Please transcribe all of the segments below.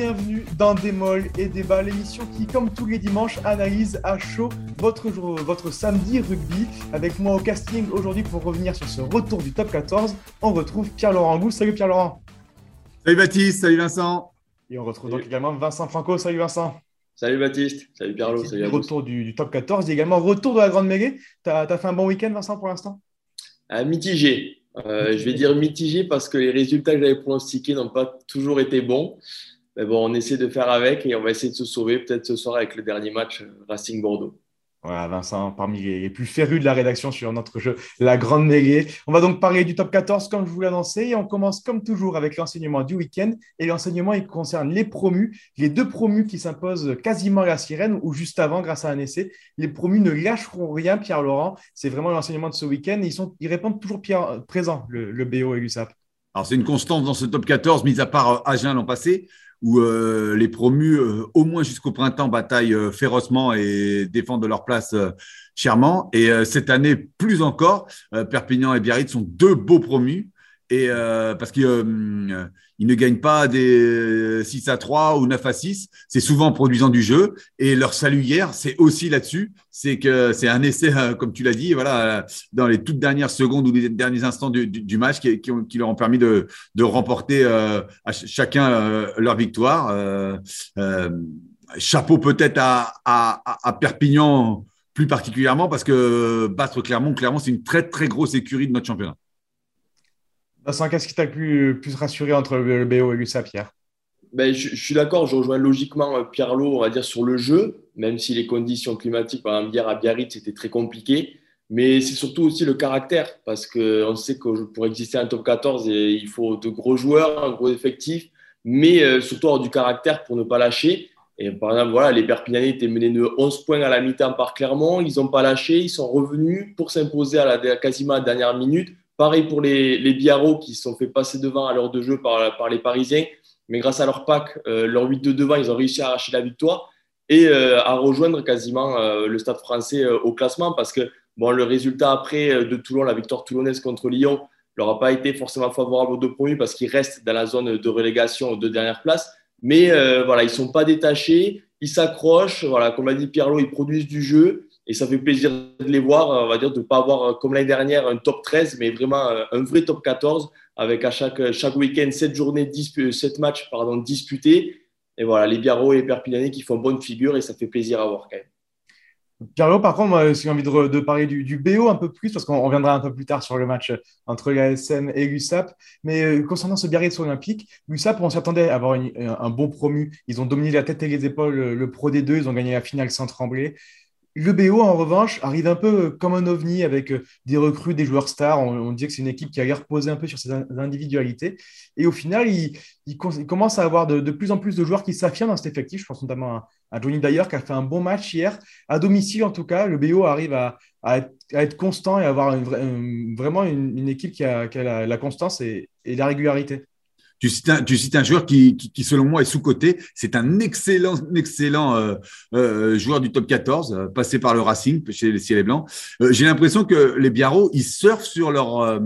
bienvenue dans Démol et Débat, l'émission qui, comme tous les dimanches, analyse à chaud votre, votre samedi rugby. Avec moi au casting aujourd'hui pour revenir sur ce retour du top 14, on retrouve Pierre-Laurent Gou. Salut Pierre-Laurent. Salut Baptiste, salut Vincent. Et on retrouve donc également Vincent Franco. Salut Vincent. Salut Baptiste, salut Pierre-Laurent. Salut Retour du, top 14 et également retour de la Grande Mêlée. Tu as, fait un bon week-end Vincent pour l'instant? Euh, Mitigé. Euh, je vais dire mitigé parce que les résultats que j'avais pronostiqués n'ont pas toujours été bons. Mais bon, on essaie de faire avec et on va essayer de se sauver peut-être ce soir avec le dernier match euh, Racing Bordeaux. Voilà, Vincent, parmi les plus férus de la rédaction sur notre jeu, la grande mêlée. On va donc parler du top 14 comme je vous l'ai annoncé et on commence comme toujours avec l'enseignement du week-end. Et l'enseignement, il concerne les promus, les deux promus qui s'imposent quasiment à la sirène ou juste avant grâce à un essai. Les promus ne lâcheront rien, Pierre-Laurent. C'est vraiment l'enseignement de ce week-end. Ils, sont, ils répondent toujours Pierre, présent, le, le BO et l'USAP. Alors, c'est une constante dans ce top 14, mis à part euh, Agen l'an passé où euh, les promus, euh, au moins jusqu'au printemps, bataillent euh, férocement et défendent leur place chèrement. Et cette année, plus encore, Perpignan et Biarritz sont deux beaux promus. Et parce qu'ils ne gagnent pas des 6 à 3 ou 9 à 6, c'est souvent en produisant du jeu. Et leur salut hier, c'est aussi là-dessus. C'est que c'est un essai, comme tu l'as dit, voilà, dans les toutes dernières secondes ou les derniers instants du, match qui, leur ont permis de, remporter à chacun leur victoire. chapeau peut-être à Perpignan plus particulièrement parce que battre Clermont, Clermont, c'est une très très grosse écurie de notre championnat. Vincent, qu'est-ce qui t'a le plus, rassuré entre le BO et l'USA, Pierre ben, je, suis d'accord, je rejoins logiquement euh, Pierre Lot, on va dire, sur le jeu, même si les conditions climatiques, par exemple, hier à Biarritz, c'était très compliqué. Mais c'est surtout aussi le caractère, parce qu'on sait que pour exister un top 14, il faut de gros joueurs, un gros effectif, mais euh, surtout avoir du caractère pour ne pas lâcher. Et par exemple, voilà, les Perpignanais étaient menés de 11 points à la mi-temps par Clermont, ils n'ont pas lâché, ils sont revenus pour s'imposer à la, quasiment à la dernière minute. Pareil pour les, les qui se sont fait passer devant à l'heure de jeu par, les Parisiens. Mais grâce à leur pack, euh, leur 8 de devant, ils ont réussi à arracher la victoire et euh, à rejoindre quasiment euh, le stade français au classement parce que bon, le résultat après de Toulon, la victoire toulonnaise contre Lyon, leur a pas été forcément favorable aux deux premiers parce qu'ils restent dans la zone de relégation aux deux dernières places. Mais voilà, ils ne sont pas détachés, ils s'accrochent. Voilà, comme l'a dit ils produisent du jeu. Et ça fait plaisir de les voir, on va dire, de ne pas avoir, euh, comme l'année dernière, un top 13, mais vraiment euh, un vrai top 14, avec à chaque, chaque week-end 7 journées, 7 matchs pardon, disputés. Et voilà, les Biarro et les Perpignanais qui font bonne figure et ça fait plaisir à voir quand même. Pierre par contre, j'ai envie de, parler du, BO un peu plus, parce qu'on reviendra un peu plus tard sur le match entre l'ASM et l'USAP. Mais euh, concernant ce Biarritz olympique, l'USAP, on s'attendait à avoir un bon promu. Ils ont dominé la tête et les épaules, le Pro D2, ils ont gagné la finale sans trembler. Le BO, en revanche, arrive un peu comme un ovni avec euh, des recrues, des joueurs stars. On, dit que c'est une équipe qui a reposé un peu sur ses individualités. Et au final, il, commence à avoir de, plus en plus de joueurs qui s'affirment dans cet effectif. Je pense notamment à, Johnny Dyer qui a fait un bon match hier. À domicile, en tout cas, le BO arrive à, être, constant et à avoir vraiment une, équipe qui a, la, constance et la régularité. Tu cites un, tu cites un joueur qui, qui, selon moi, est sous-coté. C'est un excellent, excellent euh, euh, joueur du top 14, euh, passé par le Racing chez les Ciels et Blancs. J'ai l'impression que les Biarros, ils surfent sur leur,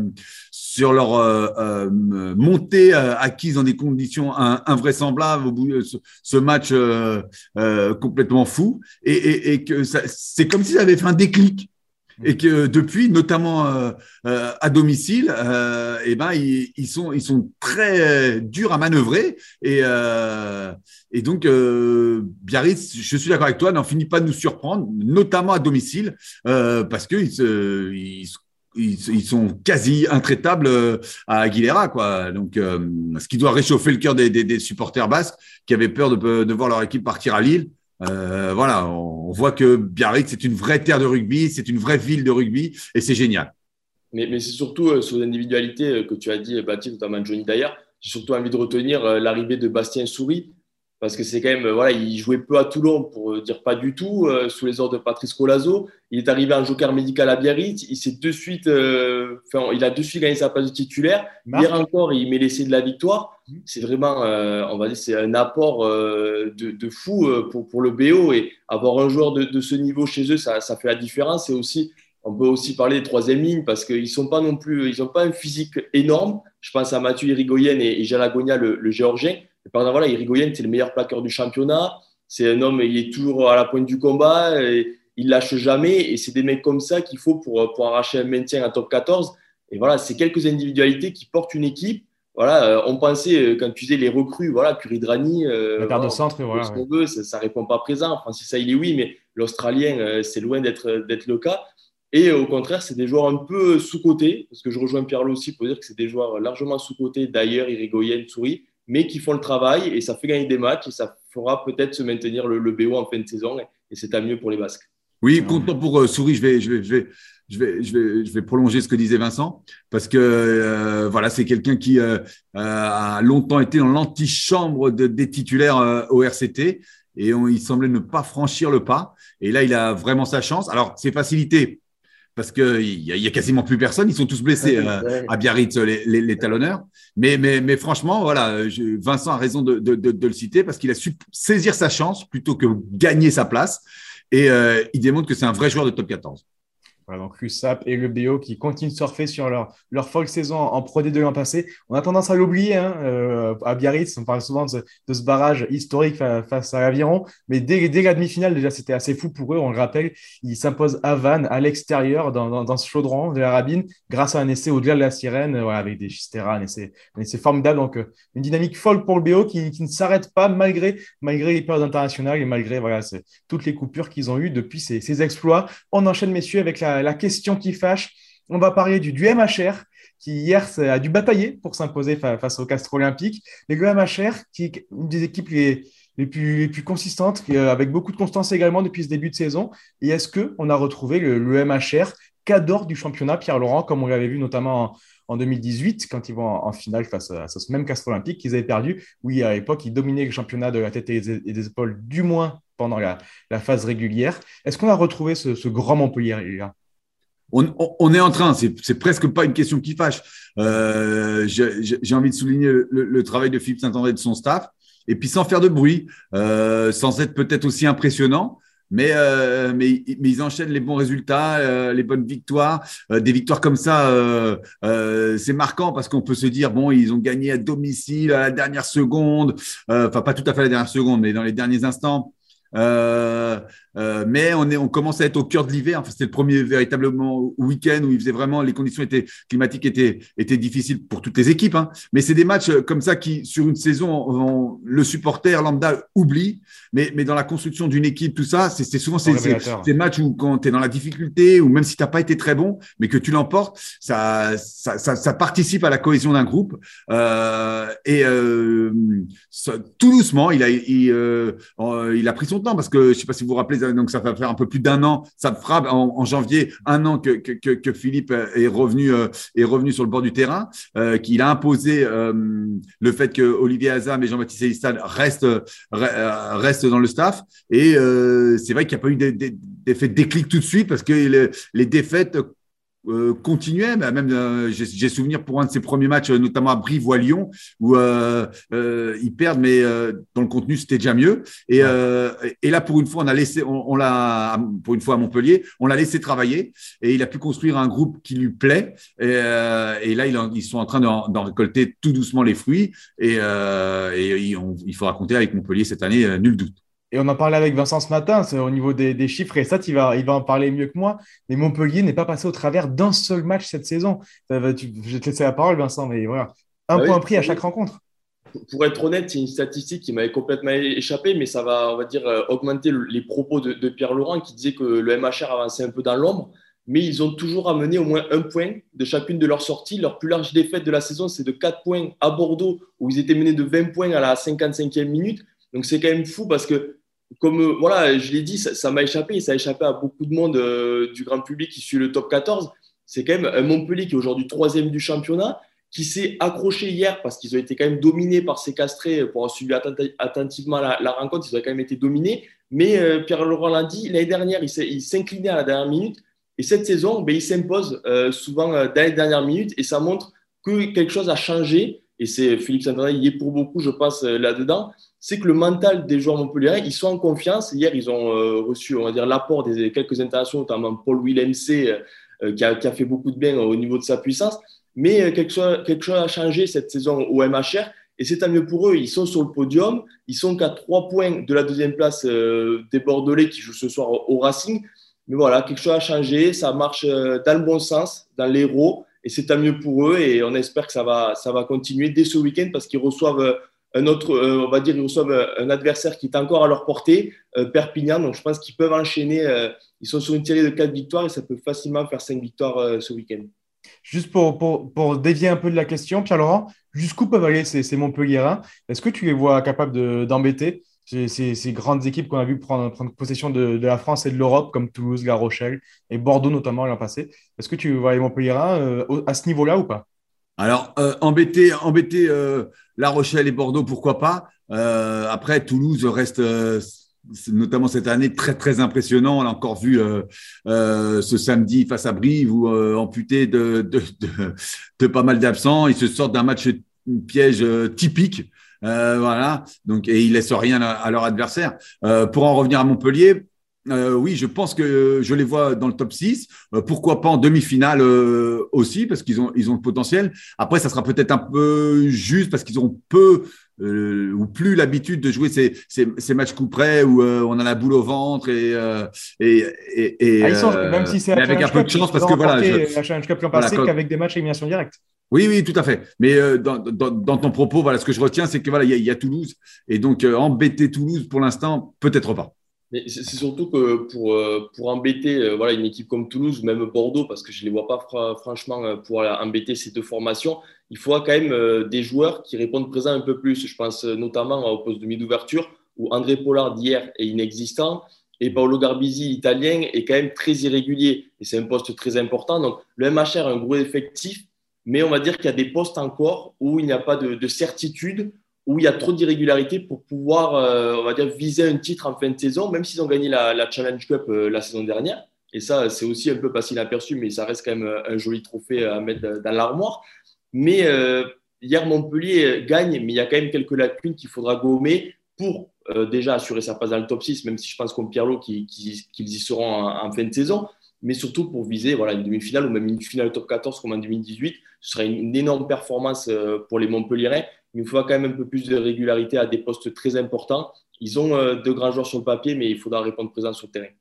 sur leur montée acquise dans des conditions invraisemblables au bout de ce, match complètement fou. Et, et, et que c'est comme s'ils avaient fait un déclic et que depuis, notamment euh, euh, à domicile, euh, eh ben, ils, sont, très durs à manœuvrer. Et, et donc, Biarritz, je suis d'accord avec toi, n'en finit pas de nous surprendre, notamment à domicile, parce qu'ils ils, sont quasi intraitables à Aguilera. Quoi. Donc, ce qui doit réchauffer le cœur des, des, supporters basques qui avaient peur de, de voir leur équipe partir à Lille. Euh, voilà, on, voit que Biarritz, c'est une vraie terre de rugby, c'est une vraie ville de rugby, et c'est génial. Mais, mais c'est surtout euh, sur l'individualité euh, que tu as dit, Baptiste, notamment Johnny d'ailleurs. J'ai surtout envie de retenir l'arrivée de Bastien Souris, parce que c'est quand même, voilà, il jouait peu à Toulon, pour dire pas du tout, sous les ordres de Patrice Colazo. Il est arrivé en joker médical à Biarritz, il s'est de suite, enfin, il a de suite gagné sa place de titulaire. Hier encore, il met l'essai de la victoire. Mmh. C'est vraiment, on va dire, c'est un apport de, de, fou pour, pour, le BO et avoir un joueur de, de ce niveau chez eux, ça, ça, fait la différence. Et aussi, on peut aussi parler des troisième lignes parce qu'ils sont pas non plus, ils n'ont pas un physique énorme. Je pense à Mathieu Irigoyen et, et Jalagonia, le, le géorgien par exemple, voilà, Irigoyen, c'est le meilleur plaqueur du championnat. C'est un homme, il est toujours à la pointe du combat. Et il lâche jamais. Et c'est des mecs comme ça qu'il faut pour, pour arracher un maintien à top 14. Et voilà, c'est quelques individualités qui portent une équipe. Voilà, euh, on pensait, euh, quand tu disais les recrues, voilà, Curidrani, euh, la paire de centre, voilà, veut, ça, ne répond pas présent. Francis ça, il est oui, mais l'Australien, euh, c'est loin d'être le cas. Et au contraire, c'est des joueurs un peu sous-cotés, parce que je rejoins Pierre aussi pour dire que c'est des joueurs largement sous-cotés, d'ailleurs, Irigoyen, Souris, mais qui font le travail et ça fait gagner des matchs et ça fera peut-être se maintenir le, le BO en fin de saison et, et c'est à mieux pour les Basques. Oui, content pour euh, Souris. Je vais, je vais, je vais, je vais, je vais, je vais prolonger ce que disait Vincent parce que euh, voilà, c'est quelqu'un qui euh, a longtemps été dans l'antichambre de, des titulaires au RCT et il semblait ne pas franchir le pas. Et là, il a vraiment sa chance. Alors, c'est facilité parce qu'il y, a, y a quasiment plus personne. Ils sont tous blessés à Biarritz, les, les, les, talonneurs. Mais, mais, mais franchement, voilà, je, Vincent a raison de, de, de, de le citer parce qu'il a su saisir sa chance plutôt que gagner sa place. Et euh, il démontre que c'est un vrai joueur de top 14. Donc l'USAP et le BO qui continuent de surfer sur leur, leur folle saison en Pro D2 l'an passé. On a tendance à l'oublier hein, euh, à Biarritz. On parle souvent de ce, barrage historique face à l'Aviron. Mais dès, dès la demi-finale, déjà, c'était assez fou pour eux. On le rappelle, ils s'imposent à Vannes, à l'extérieur, dans, dans, ce chaudron de la Rabine, grâce à un essai au-delà de la sirène, avec des Chistera, un essai, un essai formidable. Donc, euh, une dynamique folle pour le BO qui, qui ne s'arrête pas malgré, malgré les peurs internationales et malgré voilà, toutes les coupures qu'ils ont eues depuis ces, ces exploits. On enchaîne, messieurs, avec la la, question qui fâche. On va parler du, MHR qui hier a dû batailler pour s'imposer face au Castro Olympique. Mais le MHR, qui est une des équipes les, plus, les plus consistantes, euh, avec beaucoup de constance également depuis ce début de saison. Et est-ce qu'on a retrouvé le, MHR qu'adore du championnat Pierre-Laurent, comme on l'avait vu notamment en, 2018, quand ils vont en, finale face à, ce même Castro Olympique qu'ils avaient perdu? Oui, à l'époque, ils dominaient le championnat de la tête et des, épaules, du moins pendant la, phase régulière. Est-ce qu'on a retrouvé ce, grand Montpellier on, est en train, c'est presque pas une question qui fâche. Euh, j'ai envie de souligner le, travail de Philippe Saint-André et de son staff, et puis sans faire de bruit, euh, sans être peut-être aussi impressionnant, mais, euh, ils enchaînent les bons résultats, les bonnes victoires. des victoires comme ça, c'est marquant parce qu'on peut se dire, bon, ils ont gagné à domicile à la dernière seconde, enfin pas tout à fait à la dernière seconde, mais dans les derniers instants. Euh, mais on, est, on commence à être au cœur de l'hiver. Enfin, c'était le premier véritablement week-end où il faisait vraiment les conditions étaient climatiques étaient étaient difficiles pour toutes les équipes. Hein. Mais c'est des matchs comme ça qui, sur une saison, le supporter lambda oublie. Mais, mais dans la construction d'une équipe, tout ça, c'est souvent ces, ces, matchs où quand tu es dans la difficulté ou même si tu n'as pas été très bon, mais que tu l'emportes, ça ça, ça, ça, participe à la cohésion d'un groupe. Euh, et euh, tout doucement, il a il, euh, il a pris son temps parce que je sais pas si vous vous rappelez donc ça va faire un peu plus d'un an, ça fera en, janvier un an que, Philippe est revenu, euh, est revenu sur le bord du terrain, euh, qu'il a imposé euh, le fait que Olivier Hazam et Jean-Baptiste Elistan restent, restent dans le staff. Et c'est vrai qu'il n'y a pas eu d'effet de déclic tout de suite parce que les défaites euh, continuait, même euh, j'ai souvenir pour un de ses premiers matchs, euh, notamment à Brive ou à Lyon, où euh, ils perdent, mais dans le contenu c'était déjà mieux. Et, et, là, pour une fois, on a laissé, on, l'a, pour une fois à Montpellier, on l'a laissé travailler et il a pu construire un groupe qui lui plaît. Et, et là, ils sont en train d'en récolter tout doucement les fruits. Et, et il faut raconter avec Montpellier cette année, nul doute. Et on en parlait avec Vincent ce matin, c'est au niveau des, chiffres, et ça, il va, il va en parler mieux que moi. Mais Montpellier n'est pas passé au travers d'un seul match cette saison. je vais te laisser la parole, Vincent, mais voilà. Un ah point pris à chaque rencontre. Pour être honnête, c'est une statistique qui m'avait complètement échappé, mais ça va, on va dire, euh, augmenter les propos de, Pierre Laurent qui disait que le MHR avançait un peu dans l'ombre, mais ils ont toujours amené au moins un point de chacune de leurs sorties. Leur plus large défaite de la saison, c'est de 4 points à Bordeaux, où ils étaient menés de 20 points à la 55e minute. Donc c'est quand même fou parce que comme euh, voilà, je l'ai dit, ça m'a échappé, ça a échappé à beaucoup de monde euh, du grand public qui suit le top 14. C'est quand même un Montpellier qui est aujourd'hui troisième du championnat, qui s'est accroché hier parce qu'ils ont été quand même dominés par ces castrés pour avoir suivi attentivement la, rencontre. Ils ont quand même été dominés. Mais euh, Pierre-Laurent l'a dit, l'année dernière, il s'inclinait à la dernière minute. Et cette saison, ben, il s'impose souvent dans les dernières minutes et ça montre que quelque chose a changé. Et c'est Philippe Saint-André, il est pour beaucoup, je pense, là-dedans c'est que le mental des joueurs montpelliérains, ils sont en confiance. Hier, ils ont euh, reçu, on va dire, l'apport des quelques internations, notamment Paul Willem C, euh, qui, a, fait beaucoup de bien au niveau de sa puissance. Mais euh, quelque, chose, quelque chose a changé cette saison au MHR. Et c'est tant mieux pour eux. Ils sont sur le podium. Ils sont qu'à trois points de la deuxième place des Bordelais qui jouent ce soir au Racing. Mais voilà, quelque chose a changé. Ça marche dans le bon sens, dans l'héros. Et c'est tant mieux pour eux. Et on espère que ça va, ça va continuer dès ce week-end parce qu'ils reçoivent un autre, on va dire, ils reçoivent un adversaire qui est encore à leur portée, Perpignan. Donc je pense qu'ils peuvent enchaîner. ils sont sur une série de quatre victoires et ça peut facilement faire cinq victoires ce week-end. Juste pour, pour, pour, dévier un peu de la question, Pierre-Laurent, jusqu'où peuvent aller ces, ces Est-ce que tu les vois capables d'embêter? Ces, grandes équipes qu'on a vu prendre, possession de, la France et de l'Europe, comme Toulouse, La Rochelle et Bordeaux notamment l'an passé Est-ce que tu vois les Montpellierins euh, à ce niveau-là ou pas? Alors, euh, embêter, euh, La Rochelle et Bordeaux, pourquoi pas? Après, Toulouse reste notamment cette année très très impressionnant. On l'a encore vu euh, euh, ce samedi face à Brive où euh, amputé de, de, pas mal d'absents, ils se sortent d'un match piège typique. Voilà, donc et ils laissent rien à, à leur adversaire. pour en revenir à Montpellier, euh, oui, je pense que je les vois dans le top 6. Euh, pourquoi pas en demi-finale euh, aussi, parce qu'ils ont, ils ont le potentiel. Après, ça sera peut-être un peu juste parce qu'ils ont peu ou plus l'habitude de jouer ces, ces, ces matchs coup près où on a la boule au ventre et, et, et, ah, sont, même si c'est avec un peu de chance parce que voilà, je, la Challenge Cup l'an passé qu'avec des matchs à élimination directe. Oui, oui, tout à fait. Mais dans, dans, dans, ton propos, voilà, ce que je retiens, c'est que voilà, il y, a Toulouse et donc embêter Toulouse pour l'instant, peut-être pas c'est surtout que pour, euh, pour embêter euh, voilà, une équipe comme Toulouse ou même Bordeaux, parce que je ne les vois pas franchement euh, pour embêter ces deux formations, il faut quand même des joueurs qui répondent présent un peu plus. Je pense notamment au poste de mi-d'ouverture où André Pollard d'hier est inexistant et Paolo Garbisi, italien, est quand même très irrégulier. Et c'est un poste très important. Donc le MHR a un gros effectif, mais on va dire qu'il y a des postes encore où il n'y a pas de, de certitude où il y a trop d'irrégularités pour pouvoir, euh, on va dire, viser un titre en fin de saison, même s'ils ont gagné la, Challenge Cup euh, la saison dernière. Et ça, c'est aussi un peu passé inaperçu, mais ça reste quand même un joli trophée à mettre dans l'armoire. Mais euh, hier, Montpellier gagne, mais il y a quand même quelques lacunes qu'il faudra gommer pour déjà assurer sa place dans le top 6, même si je pense comme Pierlot qu'ils y seront en, fin de saison, mais surtout pour viser voilà, une demi-finale ou même une finale top 14 comme en 2018. Ce serait une, énorme performance pour les Montpellierais il faut quand même un peu plus de régularité à des postes très importants. Ils ont euh, de grands joueurs sur le papier, mais il faudra répondre présent sur le terrain.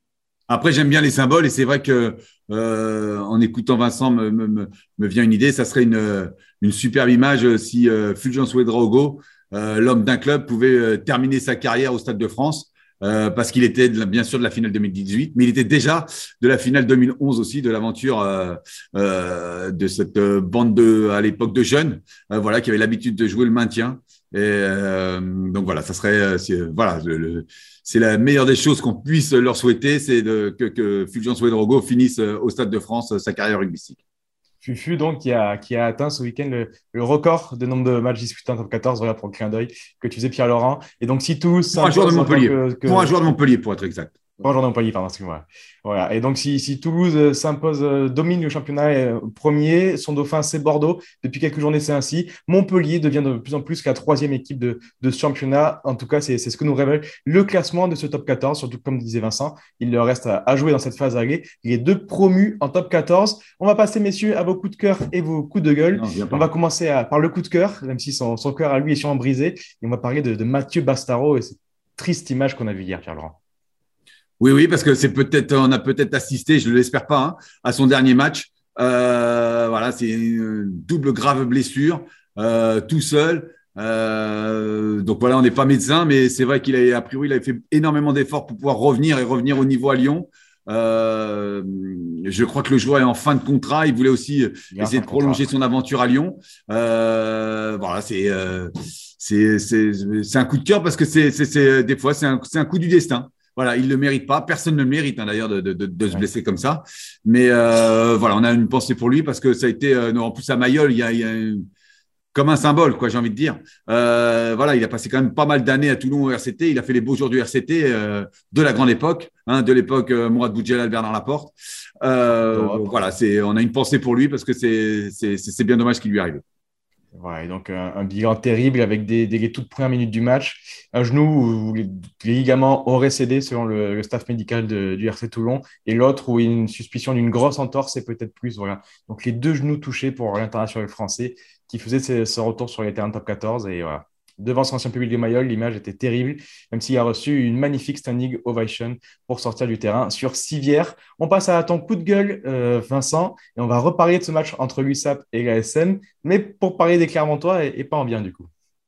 Après, j'aime bien les symboles et c'est vrai que euh, en écoutant Vincent me, vient une idée. Ça serait une, une superbe image si euh, Fulgence Ouedraogo, euh, l'homme d'un club, pouvait terminer sa carrière au Stade de France euh, parce qu'il était bien sûr de la finale 2018, mais il était déjà de la finale 2011 aussi, de l'aventure euh, euh, de cette bande de, à l'époque de jeunes, voilà, qui avait l'habitude de jouer le maintien. Et donc voilà, ça serait, voilà, c'est la meilleure des choses qu'on puisse leur souhaiter, c'est que, que Fulgence Ouedraogo finisse au Stade de France sa carrière rugbystique. Fufu, donc, qui a, qui a atteint ce week-end le, record de nombre de matchs disputés en top 14, voilà pour le clin d'œil que tu faisais, Pierre-Laurent. Et donc, si tous. Pour un joueur de Montpellier. Pour un joueur de Montpellier, pour être exact. Bonjour d'employé, pardon, excuse-moi. Voilà. Et donc, si, si Toulouse euh, s'impose, euh, domine le championnat euh, premier, son dauphin, c'est Bordeaux. Depuis quelques journées, c'est ainsi. Montpellier devient de plus en plus la troisième équipe de, de ce championnat. En tout cas, c'est ce que nous révèle le classement de ce top 14. Surtout, comme disait Vincent, il leur reste à, jouer dans cette phase aller. Il est deux promus en top 14. On va passer, messieurs, à vos coups de cœur et vos coups de gueule. on va commencer à, par le coup de cœur, même si son, son cœur à lui est sûrement brisé. Et on va parler de, de Mathieu Bastaro et cette triste image qu'on a vue hier, Pierre-Laurent. Oui, oui, parce que c'est peut-être, on a peut-être assisté, je ne l'espère pas, hein, à son dernier match. Euh, voilà, c'est une double grave blessure, euh, tout seul. Euh, donc voilà, on n'est pas médecin, mais c'est vrai qu'il a, a priori, il avait fait énormément d'efforts pour pouvoir revenir et revenir au niveau à Lyon. Euh, je crois que le joueur est en fin de contrat. Il voulait aussi essayer de prolonger son aventure à Lyon. Euh, voilà, c'est c'est un coup de cœur parce que c'est des fois c'est un, un coup du destin. Voilà, il ne le mérite pas. Personne ne le mérite hein, d'ailleurs de, de, de, se blesser comme ça. Mais euh, voilà, on a une pensée pour lui parce que ça a été, euh, en plus à Mayol, il y a, il y a comme un symbole, quoi, j'ai envie de dire. Euh, voilà, il a passé quand même pas mal d'années à Toulon au RCT. Il a fait les beaux jours du RCT euh, de la grande époque, hein, de l'époque euh, Mourad Boudjelal, Bernard Laporte. Euh, voilà, c'est, on a une pensée pour lui parce que c'est, c'est, c'est bien dommage ce qui lui arrive. Ouais, donc un, bilan terrible avec des, toutes premières minutes du match. Un genou où les, ligaments auraient cédé selon le, staff médical du RC Toulon et l'autre où une suspicion d'une grosse entorse et peut-être plus. Voilà. Donc les deux genoux touchés pour l'international français qui faisait ce, retour sur les terrains top 14 et voilà devant son ancien public de Mayol, l'image était terrible, même s'il a reçu une magnifique standing ovation pour sortir du terrain sur Civière. On passe à ton coup de gueule, euh, Vincent, et on va reparler de ce match entre l'USAP et l'ASM, mais pour parler des Clermontois et, et pas en bien du coup.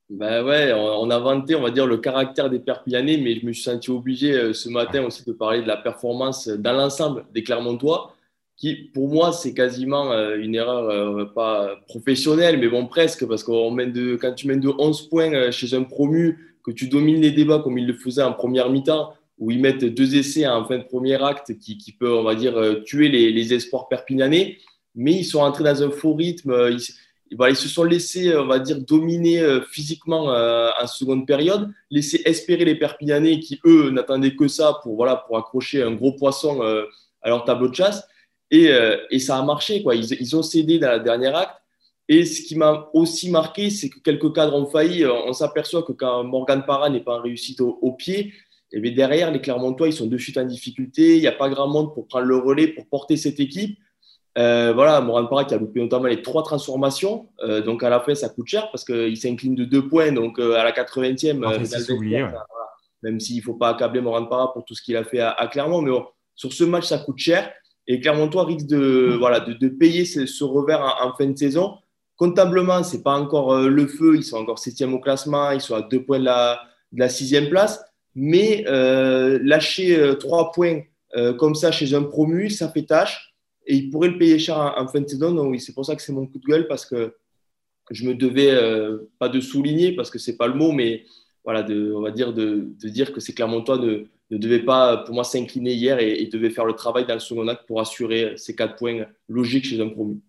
Ben ouais, on a vanté, on va dire, le caractère des Perpignanais, mais je me suis senti obligé euh, ce matin aussi de parler de la performance dans l'ensemble des Clermontois qui, pour moi, c'est quasiment euh, une erreur, euh, pas professionnelle, mais bon, presque, parce qu'on mène de, quand tu mènes de 11 points euh, chez un promu, que tu domines les débats comme ils le faisaient en première mi-temps, où ils mettent deux essais en fin de premier acte qui, qui peut, on va dire, tuer les, les, espoirs perpignanais, mais ils sont entrés dans un faux rythme, ils, ils se sont laissés, on va dire, dominer physiquement en seconde période, laisser espérer les perpignanais qui, eux, n'attendaient que ça pour, voilà, pour accrocher un gros poisson à leur tableau de chasse. Et, euh, et, ça a marché. Quoi. Ils, ils, ont cédé dans la dernière acte. Et ce qui m'a aussi marqué, c'est que quelques cadres ont failli. On s'aperçoit que quand Morgan Parra n'est pas en réussite au, pied, et eh derrière, les Clermontois, ils sont de suite en difficulté. Il n'y a pas grand monde pour prendre le relais, pour porter cette équipe. Euh, voilà, Morgan Parra qui a loupé notamment les trois transformations. Euh, donc à la fin, ça coûte cher parce qu'il s'incline de deux points. Donc à la 80e, ah, même s'il ne faut pas accabler Morgan Parra pour tout ce qu'il a fait à, Clermont. Mais sur ce match, ça coûte cher. Et Clermontois risque de, voilà, de, payer ce, revers en, fin de saison. Comptablement, ce n'est pas encore euh, le feu. Ils sont encore septième au classement. Ils sont à deux points de la, sixième place. Mais euh, lâcher euh, trois points comme ça chez un promu, ça fait tâche. Et ils pourraient le payer cher en, fin de saison. Donc, c'est pour ça que c'est mon coup de gueule parce que je me devais, pas de souligner parce que ce n'est pas le mot, mais voilà, de, on va dire de dire que c'est Clermontois de ne devait pas, pour moi, s'incliner hier et, devait faire le travail dans le second acte pour assurer ces quatre points logiques chez un promu.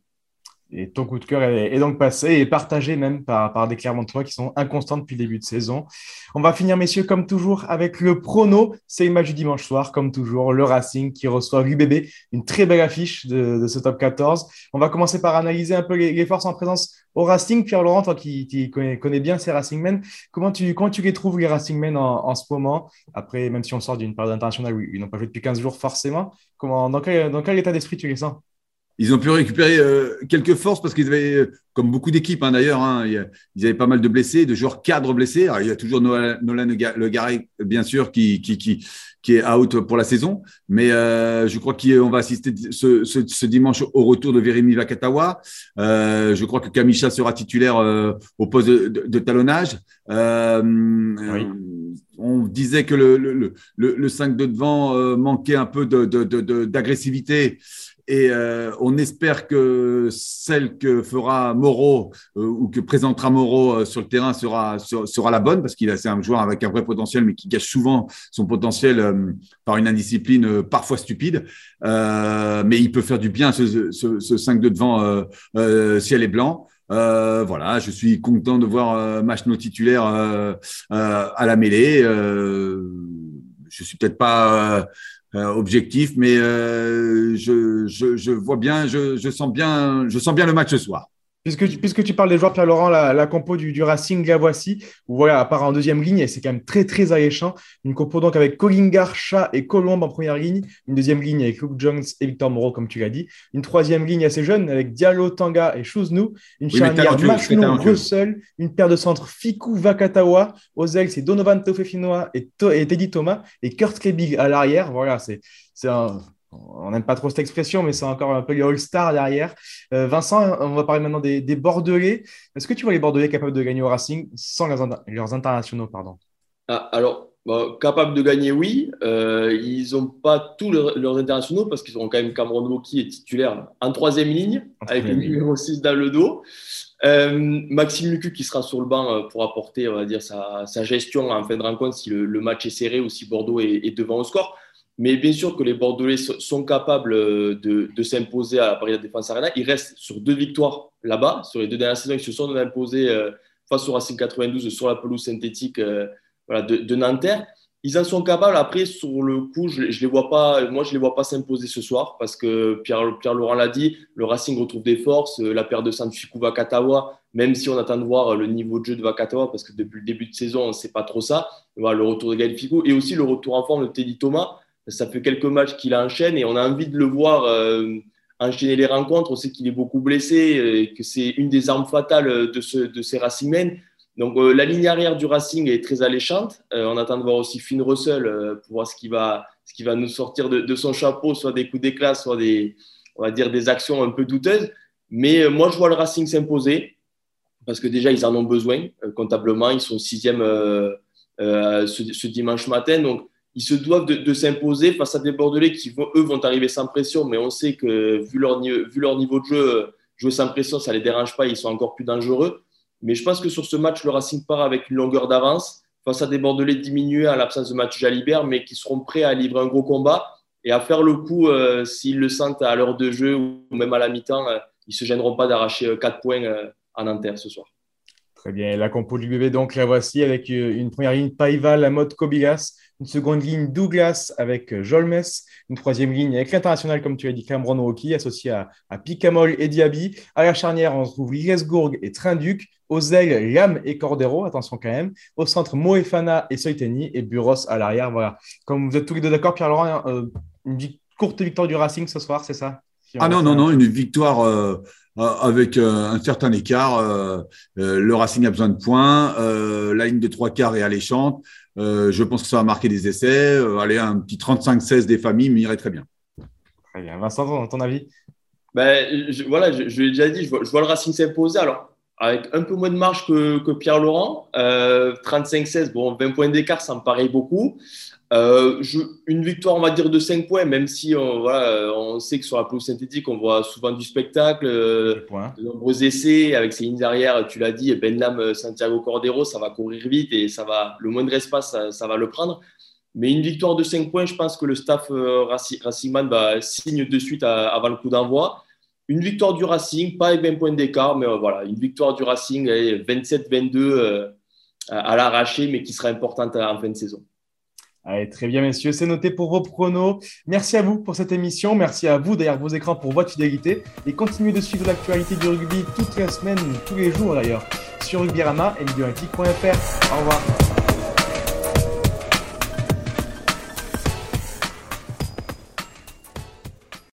Et ton coup de cœur est, donc passé et partagé même par, par des Clermontois qui sont inconstants depuis le début de saison. On va finir, messieurs, comme toujours, avec le prono. C'est le match du dimanche soir, comme toujours, le Racing qui reçoit l'UBB, une très belle affiche de, ce top 14. On va commencer par analyser un peu les, forces en présence au Racing. Pierre-Laurent, toi qui, connais, bien ces Racingmen, comment tu, comment tu les trouves, les Racingmen, en, en ce moment? Après, même si on sort d'une période internationale où ils n'ont pas joué depuis 15 jours forcément, comment, dans, quel, dans quel état d'esprit tu les sens? Ils ont pu récupérer euh, quelques forces parce qu'ils avaient, euh, comme beaucoup d'équipes hein, d'ailleurs, hein, ils avaient pas mal de blessés, de joueurs cadres blessés. Alors, il y a toujours Nolan, Le Garé, bien sûr, qui, qui, qui, qui, est out pour la saison. Mais euh, je crois qu'on va assister ce, ce, ce, dimanche au retour de Vérémy Vakatawa. Euh, je crois que Kamisha sera titulaire euh, au poste de, de, de talonnage. Oui. On disait que le, le, le, le 5 de devant manquait un peu d'agressivité. Et euh, on espère que celle que fera Moreau euh, ou que présentera Moreau euh, sur le terrain sera, sera, la bonne, parce qu'il c'est un joueur avec un vrai potentiel, mais qui gâche souvent son potentiel par une indiscipline parfois stupide. mais il peut faire du bien ce, ce, ce 5 de devant ciel et blanc. voilà, je suis content de voir Machno titulaire à la mêlée. je suis peut-être pas euh, objectif, mais euh, je, je, je, vois bien, je, je, sens bien, je sens bien le match ce soir. Puisque, puisque tu parles des joueurs, Pierre-Laurent, la, la, compo du, du, Racing, la voici. Voilà, à part en deuxième ligne, c'est quand même très, très alléchant. Une compo donc avec Collingar, Chat et Colombe en première ligne. Une deuxième ligne avec Luke Jones et Victor Moreau, comme tu l'as dit. Une troisième ligne assez jeune avec Diallo, Tanga et Chouznou. Une oui, charnière Machnon, Russell. Une paire de centres Fiku, Vakatawa. Ozel, c'est Donovan Tofefinoa et, et Teddy Thomas. Et Kurt Kebig à l'arrière. Voilà, c'est un on n'aime pas trop cette expression, mais c'est encore un peu les All-Stars derrière. Euh, Vincent, on va parler maintenant des, Bordelais. Est-ce que tu vois les Bordelais capables de gagner au Racing sans leurs, internationaux pardon? Ah, Alors, bah, capables de gagner, oui. Euh, ils n'ont pas tous leurs, internationaux parce qu'ils ont quand même Cameron qui est titulaire en troisième ligne, avec le numéro 6 dans le dos. Euh, Maxime Lucu qui sera sur le banc pour apporter on va dire, sa, gestion en fin de rencontre si le, match est serré ou si Bordeaux est devant au score. Mais bien sûr que les Bordelais sont capables euh, de, s'imposer à Paris Défense Arena. Ils restent sur deux victoires là-bas. Sur les deux dernières saisons, ils se sont imposés euh, face au Racing 92 sur la pelouse synthétique euh, de, Nanterre. ils en sont capables. Après, sur le coup, je, je les vois pas. Moi, je les vois pas s'imposer ce soir parce que Pierre, Laurent l'a dit. Le Racing retrouve des forces. La paire de Sanfiku Vakatawa, même si on attend de voir le niveau de jeu de Vakatawa parce que depuis le début de saison, on ne sait pas trop ça. Le retour de Gaël Ficou et aussi le retour en forme de Teddy Thomas. Ça fait quelques matchs qu'il enchaîne et on a envie de le voir euh, enchaîner les rencontres. On sait qu'il est beaucoup blessé et que c'est une des armes fatales de, ce, de ces Racingmen. Donc euh, la ligne arrière du Racing est très alléchante. Euh, on attend de voir aussi Finn Russell euh, pour voir ce qui va, ce qui va nous sortir de, son chapeau, soit des coups d'éclat, soit des, on va dire des actions un peu douteuses. Mais moi, je vois le Racing s'imposer parce que déjà, ils en ont besoin comptablement. Ils sont sixième ce, ce, dimanche matin. Donc, ils se doivent de, s'imposer face à des Bordelais qui, vont, eux, vont arriver sans pression. Mais on sait que, vu leur, niveau de jeu, jouer sans pression, ça ne les dérange pas. Ils sont encore plus dangereux. Mais je pense que sur ce match, le Racing part avec une longueur d'avance face à des Bordelais diminués à l'absence de match Jalibert, mais qui seront prêts à livrer un gros combat et à faire le coup euh, s'ils le sentent à l'heure de jeu ou même à la mi-temps. Euh, ils ne se gêneront pas d'arracher 4 euh, points à Nanterre ce soir. Très bien. La compo du bébé, donc la voici avec une première ligne Paiva, la mode Kobigas, une seconde ligne Douglas avec Jolmes, une troisième ligne avec l'international, comme tu as dit, Cameron Rocky, associé à, à Picamol et Diaby. À la charnière, on retrouve Liesgourg et Trinduc. Aux ailes, Lam et Cordero, attention quand même. Au centre, Moefana et Soiteni et Buros à l'arrière. Voilà. Comme vous êtes tous les deux d'accord, Pierre-Laurent, euh, une courte victoire du Racing ce soir, c'est ça? Ah non, non, non, une victoire euh, avec euh, un certain écart. le Racing a besoin de points. la ligne de trois quarts est alléchante. je pense que ça va marquer des essais. allez, un petit 35-16 des familles m'irait très bien. Très bien. Vincent, ton avis? Ben, Voilà, je, je l'ai déjà dit, je vois, je vois le Racing s'imposer. Alors, avec un peu moins de marge que, Pierre Laurent. 35-16, euh, bon, 20 points d'écart, ça me paraît beaucoup. Euh, une victoire, on va dire, de 5 points, même si on, voilà, on sait que sur la pelouse synthétique, on voit souvent du spectacle, euh, de nombreux essais avec ses lignes arrière, tu l'as dit, Benlam, Santiago Cordero, ça va courir vite et ça va, le moindre espace, ça, va le prendre. Mais une victoire de 5 points, je pense que le staff Racingman bah, signe de suite avant le coup d'envoi. Une victoire du Racing, pas avec 20 points d'écart, mais euh, voilà, une victoire du Racing, 27-22 euh, à l'arraché, mais qui sera importante en fin de saison. Allez, très bien, messieurs, c'est noté pour vos pronos. Merci à vous pour cette émission. Merci à vous derrière vos écrans pour votre fidélité. Et continuez de suivre l'actualité du rugby toutes les semaines, tous les jours d'ailleurs, sur rugbyrama et Au revoir.